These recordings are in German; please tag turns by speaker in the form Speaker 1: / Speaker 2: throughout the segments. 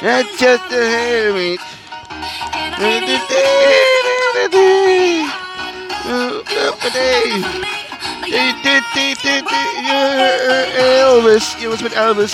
Speaker 1: That's just the heavy. Elvis, hier was mit Elvis.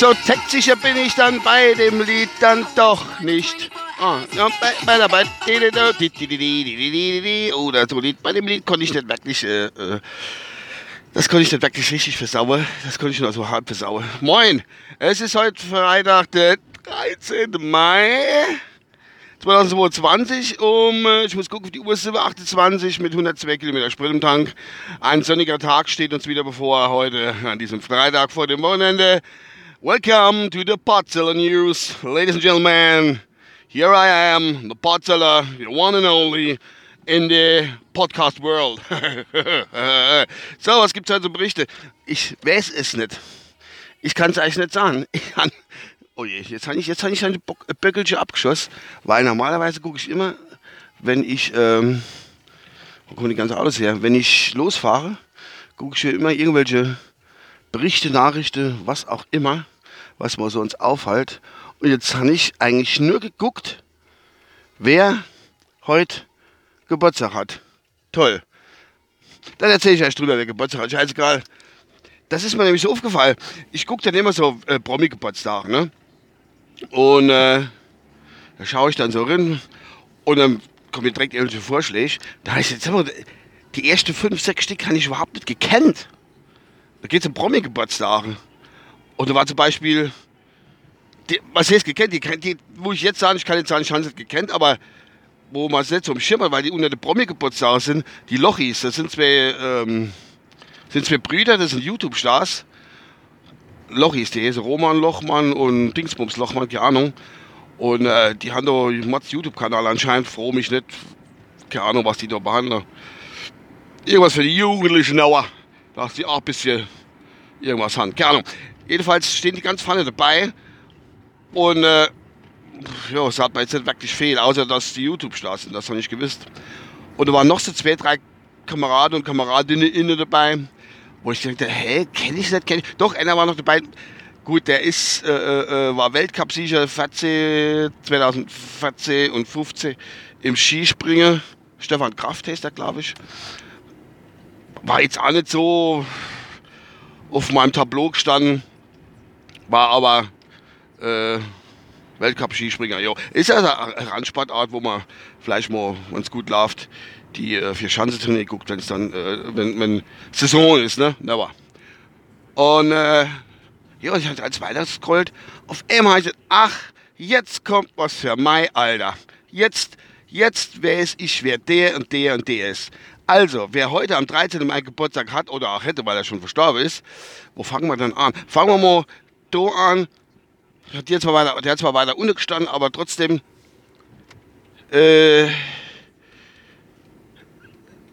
Speaker 1: So textsicher bin ich dann bei dem Lied dann doch nicht. Oh, oder so Lied. Bei dem Lied konnte ich nicht wirklich, äh, äh, das konnte ich nicht wirklich richtig versauen. Das konnte ich nur so hart versauen. Moin, es ist heute Freitag, der 13. Mai. 2022 um, äh, ich muss gucken, auf die Uhr 28 mit 102 Kilometer Sprit im Tank. Ein sonniger Tag steht uns wieder bevor heute an diesem Freitag vor dem Wochenende. Welcome to the Potzeller News. Ladies and gentlemen, here I am, the Potzeller, the one and only in the podcast world. so, was gibt's heute so Berichte? Ich weiß es nicht. Ich kann es eigentlich nicht sagen. Kann, oh je, jetzt habe ich, jetzt hab ich ein Böckelchen abgeschossen, weil normalerweise gucke ich immer, wenn ich, ähm, wo kommen die ganze Autos her? Wenn ich losfahre, gucke ich hier immer irgendwelche Berichte, Nachrichten, was auch immer, was man so uns aufhält. Und jetzt habe ich eigentlich nur geguckt, wer heute Geburtstag hat. Toll. Dann erzähle ich euch drüber, wer Geburtstag hat. Scheißegal. Das ist mir nämlich so aufgefallen. Ich gucke dann immer so äh, Promi-Geburtstag, ne? Und äh, da schaue ich dann so rein und dann kommen mir direkt irgendwelche Vorschläge. Da heißt jetzt immer, die ersten fünf, sechs Stück habe ich überhaupt nicht gekannt. Da geht es um Promi-Geburtstage. Und da war zum Beispiel, die, was heißt gekannt? Die, die, wo ich jetzt sagen, ich kann jetzt sagen, ich habe es gekannt, aber wo man es nicht so im Schirm hat, weil die unter den Promi-Geburtstage sind, die Lochis, das sind zwei, ähm, sind zwei Brüder, das sind YouTube-Stars. Lochis, die heißen Roman Lochmann und Dingsbums Lochmann, keine Ahnung. Und äh, die haben da Mats YouTube-Kanal anscheinend, froh mich nicht, keine Ahnung, was die da behandeln. Irgendwas für die Jugendlichen, aber dass die auch ein bisschen irgendwas haben, keine Ahnung. Jedenfalls stehen die ganz vorne dabei und äh, ja, das hat mir jetzt nicht wirklich viel, außer dass die YouTube-Stars sind, das habe ich gewusst. Und da waren noch so zwei, drei Kameraden und Kameradinnen innen dabei, wo ich dachte, hä, kenne ich nicht, kenne ich. Doch, einer war noch dabei. Gut, der ist, äh, äh, war Weltcup-Sieger 2014 und 15 im Skispringen. Stefan Kraft heißt der, glaube ich. War jetzt auch nicht so auf meinem Tableau gestanden, war aber äh, Weltcup-Skispringer. Ist ja eine Randsportart, wo man vielleicht mal, wenn es gut läuft, die äh, vier Schanzentournee guckt, wenn es dann, äh, wenn, wenn Saison ist, ne? Never. Und äh, ja, ich hatte als weiter scrollt. Auf einmal heißt es, ach, jetzt kommt was für Mai, Alter. Jetzt, jetzt weiß ich, wer der und der und der ist. Also, wer heute am 13. Mai Geburtstag hat oder auch hätte, weil er schon verstorben ist, wo fangen wir dann an? Fangen wir mal da an. Der hat zwar weiter, der hat zwar weiter unten gestanden, aber trotzdem, äh,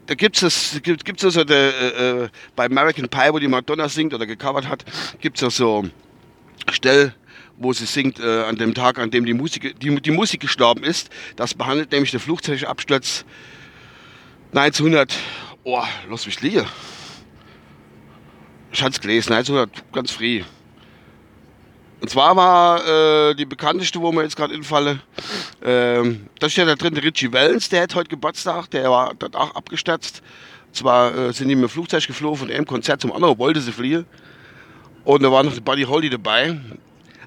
Speaker 1: da gibt es gibt, gibt's also der, äh, äh, bei American Pie, wo die Madonna singt oder gecovert hat, gibt es ja so Stell, wo sie singt äh, an dem Tag, an dem die Musik, die, die Musik gestorben ist. Das behandelt nämlich der Flugzeugabsturz 1900. Oh, lass mich liegen. Ich es gelesen, 1900, ganz früh. Und zwar war äh, die bekannteste, wo mir jetzt gerade infalle, ähm, da steht da drin der Richie Wellens, der hat heute Geburtstag, der war dort auch abgestürzt. Zwar äh, sind die mit dem Flugzeug geflogen von einem Konzert zum anderen, wollte sie fliehen. Und da war noch der Buddy Holly dabei.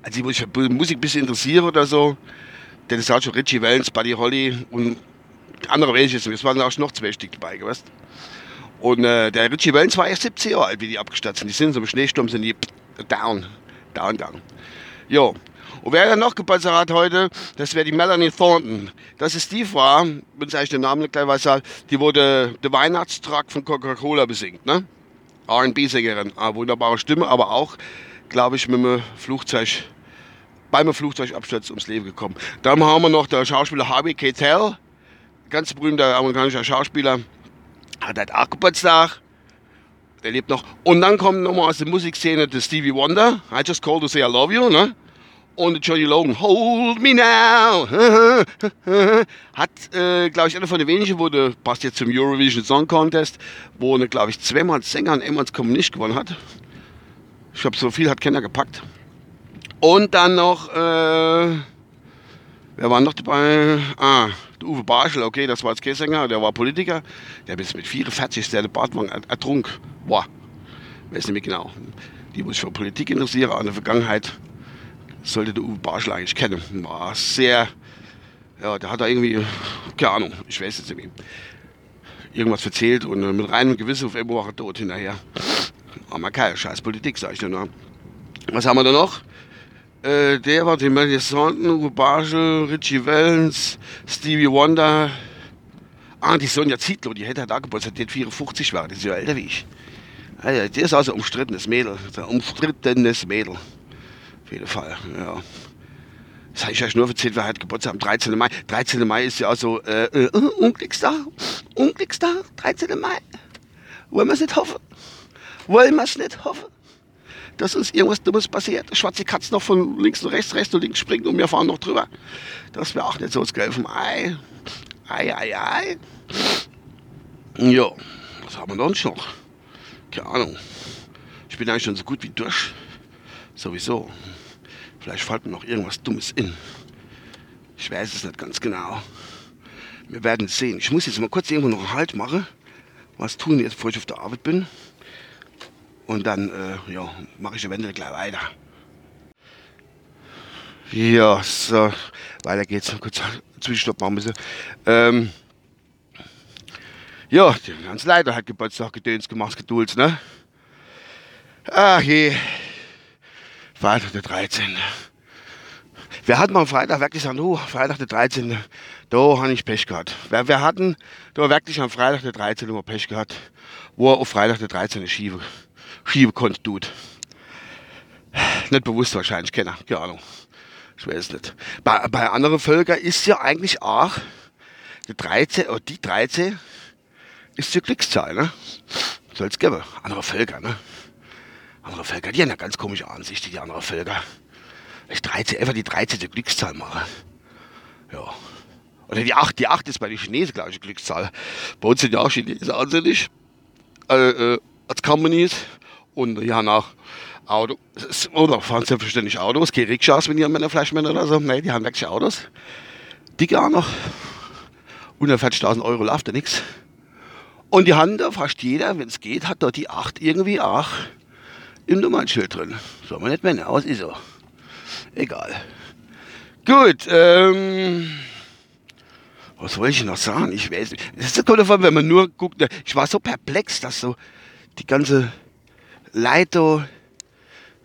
Speaker 1: Also, sich für Musik ein bisschen interessiere oder so, der ist auch schon Richie Wellens, Buddy Holly und andere ich nicht. Es waren auch noch zwei Stück dabei, weißt Und äh, der Richie Wellens war erst 17 Jahre alt, wie die abgestürzt sind. Die sind so im Schneesturm, sind die down, down, down. Jo. Und wer dann noch Geburtstag hat heute, das wäre die Melanie Thornton. Das ist die Frau, wenn ich den Namen nicht gleich weiß, die wurde der Weihnachtstrakt von Coca-Cola besingt, ne? R&B-Sängerin, ah, wunderbare Stimme, aber auch, glaube ich, mit einem Flugzeug, beim Flugzeugabsturz ums Leben gekommen. Dann haben wir noch den Schauspieler Harvey Keitel, ganz berühmter amerikanischer Schauspieler, hat halt auch Geburtstag. Der lebt noch. Und dann kommt nochmal aus der Musikszene der Stevie Wonder, I Just Called to Say I Love You, ne? ohne Johnny Logan. Hold me now. Hat, äh, glaube ich, einer von den wenigen, wurde, passt jetzt zum Eurovision Song Contest, wo eine, glaube ich, zweimal Sänger und einmal Kommunist gewonnen hat. Ich glaube, so viel hat keiner gepackt. Und dann noch, äh, wer war noch dabei? Ah, Uwe Barschel, okay, das war jetzt kein der war Politiker. Der bis mit 44 der Badwang ertrunken. Boah, weiß nicht mehr genau. Die muss sich für Politik interessieren, an der Vergangenheit sollte der Uwe Barschel eigentlich kennen. War sehr, ja, der hat da irgendwie, keine Ahnung, ich weiß jetzt nicht mehr, irgendwas erzählt und äh, mit reinem Gewissen auf einmal war er tot hinterher. Aber keine scheiß Politik, sag ich dir nur. Was haben wir da noch? Äh, der war die Melanie Thornton, Uwe Barschel, Richie Wellens, Stevie Wonder. Ah, die Sonja Zietlow, die hätte da Geburtstag, die hat 54 war, die ist ja älter wie ich. Also, die ist also ein umstrittenes Mädel, ein umstrittenes Mädel. Auf jeden Fall, ja. Das habe ich euch nur erzählt, wer hat Geburtstag am 13. Mai. 13. Mai ist ja also äh, äh, Unglückstag. Unglückstag, 13. Mai. Wollen wir es nicht hoffen? Wollen wir es nicht hoffen? Dass uns irgendwas Dummes passiert. Schwarze Katze noch von links und rechts, rechts und links springt und wir fahren noch drüber. Das wäre auch nicht so das vom Ei. Ei, ei, ei. Ja, was haben wir sonst noch? Keine Ahnung. Ich bin eigentlich schon so gut wie durch. Sowieso. Vielleicht fällt mir noch irgendwas Dummes in. Ich weiß es nicht ganz genau. Wir werden sehen. Ich muss jetzt mal kurz irgendwo noch einen Halt machen. Was tun jetzt, bevor ich auf der Arbeit bin. Und dann äh, ja, mache ich eventuell gleich weiter. Ja, so, weiter geht's. Kurz Zwischenstopp machen müssen. Ähm, ja, der Leiter hat Geburtstag gedöns gemacht, gedulds, ne? Ach je. Freitag der 13. Wir hatten am Freitag wirklich gesagt, oh, Freitag der 13. Da habe ich Pech gehabt. Wir, wir hatten da wirklich am Freitag der 13. immer Pech gehabt, wo auf Freitag der 13. schiebe, schiebe konnte, tut. Nicht bewusst wahrscheinlich, keine, Ahnung. Ich weiß nicht. Bei, bei anderen Völkern ist ja eigentlich auch die 13, oder die 13 ist die Glückszahl, ne? Soll es geben. Andere Völker, ne? Andere Völker, die haben eine ganz komische Ansicht, die anderen Völker. Ich 13, einfach die 13. Glückszahl mache. Ja. Oder die 8, die 8 ist bei den Chinesen, glaube ich, Glückszahl. Bei uns sind ja auch Chinesen anständig. Äh, äh, als Companies. Und ja, nach Auto. Oder fahren selbstverständlich Autos. Keine Rikschas, wenn ihr mit einer Fleischmänner oder so. Nein, die haben wirklich Autos. Die auch noch. 140.000 Euro läuft da nichts. Und die haben da fast jeder, wenn es geht, hat da die 8 irgendwie auch im Nummernschild drin. Soll man nicht meinen, aus ist so. Egal. Gut, ähm, was wollte ich noch sagen? Ich weiß nicht. Das kommt davon, wenn man nur guckt. Ich war so perplex, dass so die ganze Leiter,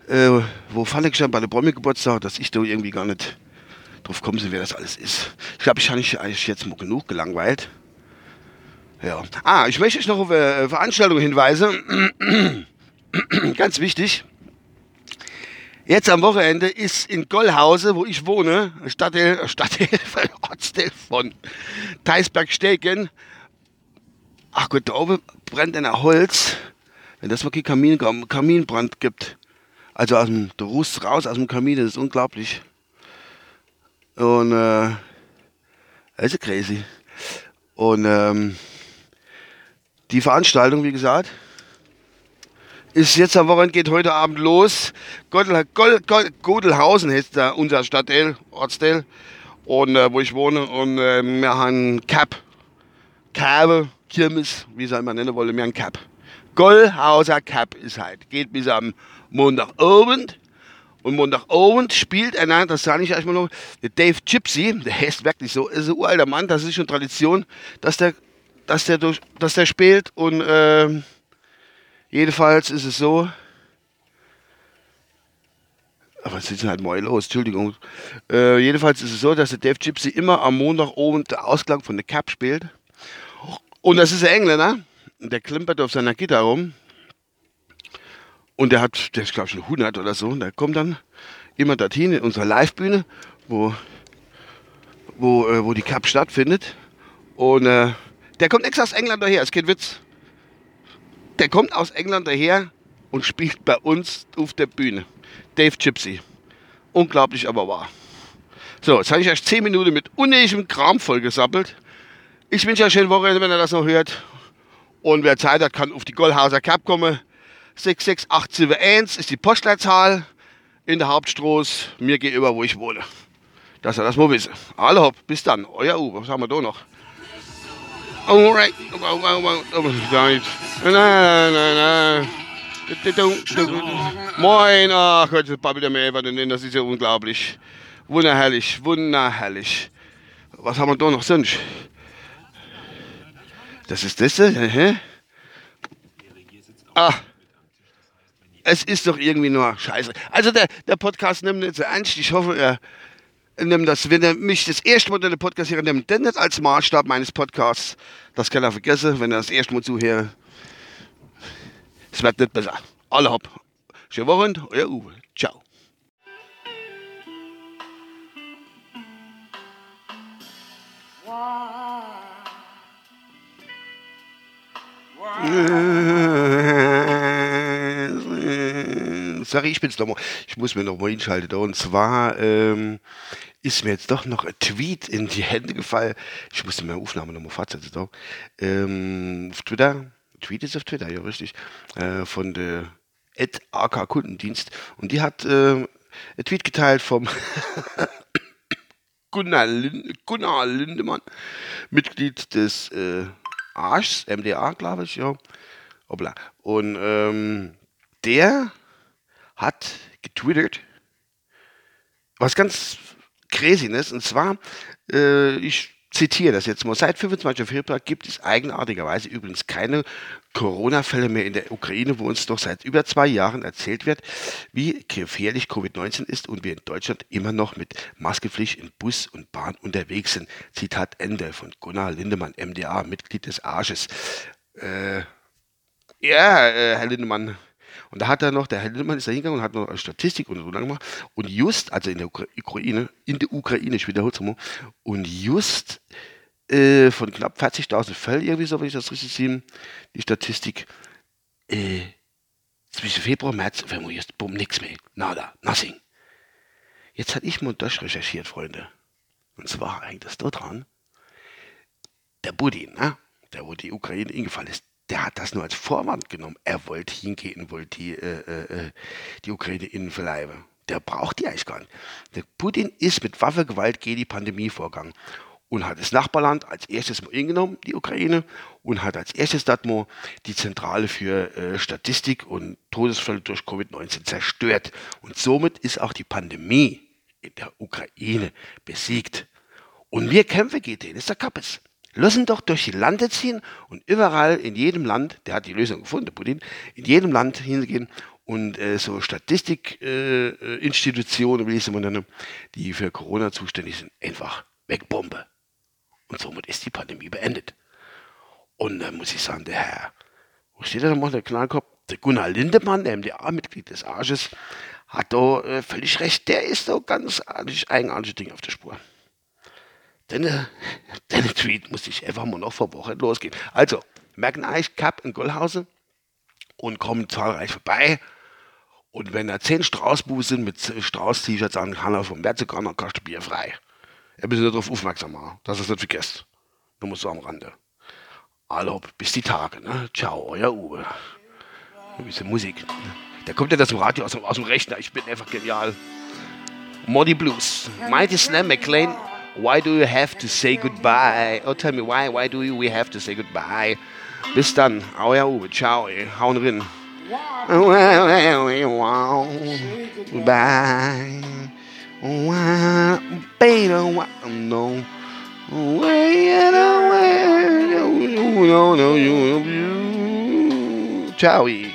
Speaker 1: äh, wo ich schon bei der Promi-Geburtstag, dass ich da irgendwie gar nicht drauf kommen soll, wer das alles ist. Ich glaube, ich habe mich eigentlich jetzt mal genug gelangweilt. Ja. Ah, ich möchte euch noch auf eine Veranstaltung hinweisen. Ganz wichtig. Jetzt am Wochenende ist in Gollhause, wo ich wohne, Stadtteil, Stadtteil, Ortsteil von Theisberg-Stegen. Ach Gott, da oben brennt ein Holz. Wenn das wirklich Kamin, Kaminbrand gibt. Also aus dem, der Ruß raus aus dem Kamin, das ist unglaublich. Und äh, das ist crazy. Und ähm, die Veranstaltung, wie gesagt, ist jetzt am Wochenende, geht heute Abend los. Godel, Godel, Godelhausen heißt da unser Stadtteil, Ortsteil, und, äh, wo ich wohne. Und äh, wir haben Cap, Kabe, Kirmes, wie soll man nennen wollen, wir haben Cap. Goldhauser Cap ist halt. Geht bis am Montagabend. Und Montagabend spielt einer, das sage ich euch mal noch, der Dave Gypsy, der heißt wirklich so, ist ein uralter Mann, das ist schon Tradition, dass der, dass der, durch, dass der spielt. Und äh, jedenfalls ist es so, aber es ist halt mal los, Entschuldigung. Äh, jedenfalls ist es so, dass der Dave Gypsy immer am Montagabend der Ausklang von der Cap spielt. Und das ist ein Engländer der klimpert auf seiner Gitarre rum. Und der hat, der ist glaube ich schon 100 oder so. Und der kommt dann immer dorthin in unserer Livebühne, wo, wo, äh, wo die Cup stattfindet. Und äh, der kommt extra aus England daher, ist kein Witz. Der kommt aus England daher und spielt bei uns auf der Bühne. Dave Gypsy. Unglaublich, aber wahr. So, jetzt habe ich euch 10 Minuten mit unnötigem Kram vollgesappelt. Ich wünsche euch schöne Woche, wenn ihr das noch hört. Und wer Zeit hat, kann auf die Goldhauser Cap kommen. 66871 ist die Postleitzahl in der Hauptstraße, mir gegenüber, wo ich wohne. Dass ihr das mal wissen. Alle hopp, bis dann. Euer U, was haben wir da noch? Alright. Nein, nein, nein. Moin, ach Gott, das babbelt er mir einfach nennen, das ist ja unglaublich. Wunderherrlich, wunderherrlich. Was haben wir da noch sonst? Das ist das, hä? Ah. Es ist doch irgendwie nur Scheiße. Also der, der Podcast nimmt nicht so ernst. Ich hoffe, er nimmt das, wenn er mich das erste Mal in den Podcast hier nimmt, denn nicht als Maßstab meines Podcasts. Das kann er vergessen, wenn er das erste Mal zuhört. Es wird nicht besser. Alle hopp. Schöne Woche, euer Uwe. Ciao. Sorry, ich bin's nochmal. Ich muss mir nochmal hinschalten. Und zwar ähm, ist mir jetzt doch noch ein Tweet in die Hände gefallen. Ich musste meine Aufnahme nochmal fortsetzen. Ähm, auf Twitter. Tweet ist auf Twitter, ja, richtig. Äh, von der AK Kundendienst. Und die hat äh, ein Tweet geteilt vom Gunnar, Lind Gunnar Lindemann, Mitglied des äh, Arschs, MDA, glaube ich, ja. Obla. Und ähm, der hat getwittert, was ganz crazy ist, und zwar, äh, ich zitiere das jetzt mal, seit 25. Februar gibt es eigenartigerweise übrigens keine Corona-Fälle mehr in der Ukraine, wo uns doch seit über zwei Jahren erzählt wird, wie gefährlich Covid-19 ist und wir in Deutschland immer noch mit Maskepflicht in Bus und Bahn unterwegs sind. Zitat Ende von Gunnar Lindemann, MDA, Mitglied des Arsches. Äh, ja, äh, Herr Lindemann, und da hat er noch, der Herr Lindemann ist da hingegangen und hat noch eine Statistik und so gemacht. Und just, also in der Ukraine, in der Ukraine, ich wiederhole es mal, und just äh, von knapp 40.000 Fällen, irgendwie so, wenn ich das richtig sehe, die Statistik, äh, zwischen Februar März, wenn wir jetzt, bumm, nichts mehr. Nada, nothing. Jetzt hatte ich mal das recherchiert, Freunde. Und zwar hängt dort dran. Der Budin, ne? der wo die Ukraine ingefallen ist, der hat das nur als Vorwand genommen. Er wollte hingehen, wollte die, äh, äh, äh, die Ukraine innen verleiben. Der braucht die eigentlich gar nicht. Der Putin ist mit Waffengewalt gegen die Pandemie vorgegangen und hat das Nachbarland als erstes mal ingenommen, die Ukraine, und hat als erstes das mal die Zentrale für äh, Statistik und Todesfälle durch Covid-19 zerstört. Und somit ist auch die Pandemie in der Ukraine besiegt. Und wir kämpfen gegen den, ist der Kappes. Lassen doch durch die Lande ziehen und überall in jedem Land, der hat die Lösung gefunden, Putin, in jedem Land hingehen und äh, so Statistikinstitutionen, äh, wie ich es immer nenne, die für Corona zuständig sind, einfach wegbombe. Und somit ist die Pandemie beendet. Und dann muss ich sagen, der Herr, wo steht da nochmal der Knallkopf? Der Gunnar Lindemann, der MDA-Mitglied des Arches, hat da äh, völlig recht. Der ist da ganz eigenartige Dinge auf der Spur. Deine, deine Tweet muss ich einfach mal noch vor Woche losgehen. Also, merken euch, Cup in Goldhausen und kommen zahlreich vorbei. Und wenn da zehn Straußbus sind mit Strauß-T-Shirts an, kann er vom Merzekan, dann kostet Bier frei. Er müsst darauf aufmerksam machen, dass ihr es nicht vergesst. Nur mal so am Rande. Hallo, bis die Tage, ne? Ciao, euer Uwe. Ein bisschen Musik. Da kommt ja das im Radio aus dem, aus dem Rechner. Ich bin einfach genial. Moddy Blues. Mighty Slam McLean. Why do you have to say goodbye? Oh, tell me why, why do we have to say goodbye? Bis dann, euer Uwe, ciao, ey. hauen rein. Bye. Ciao.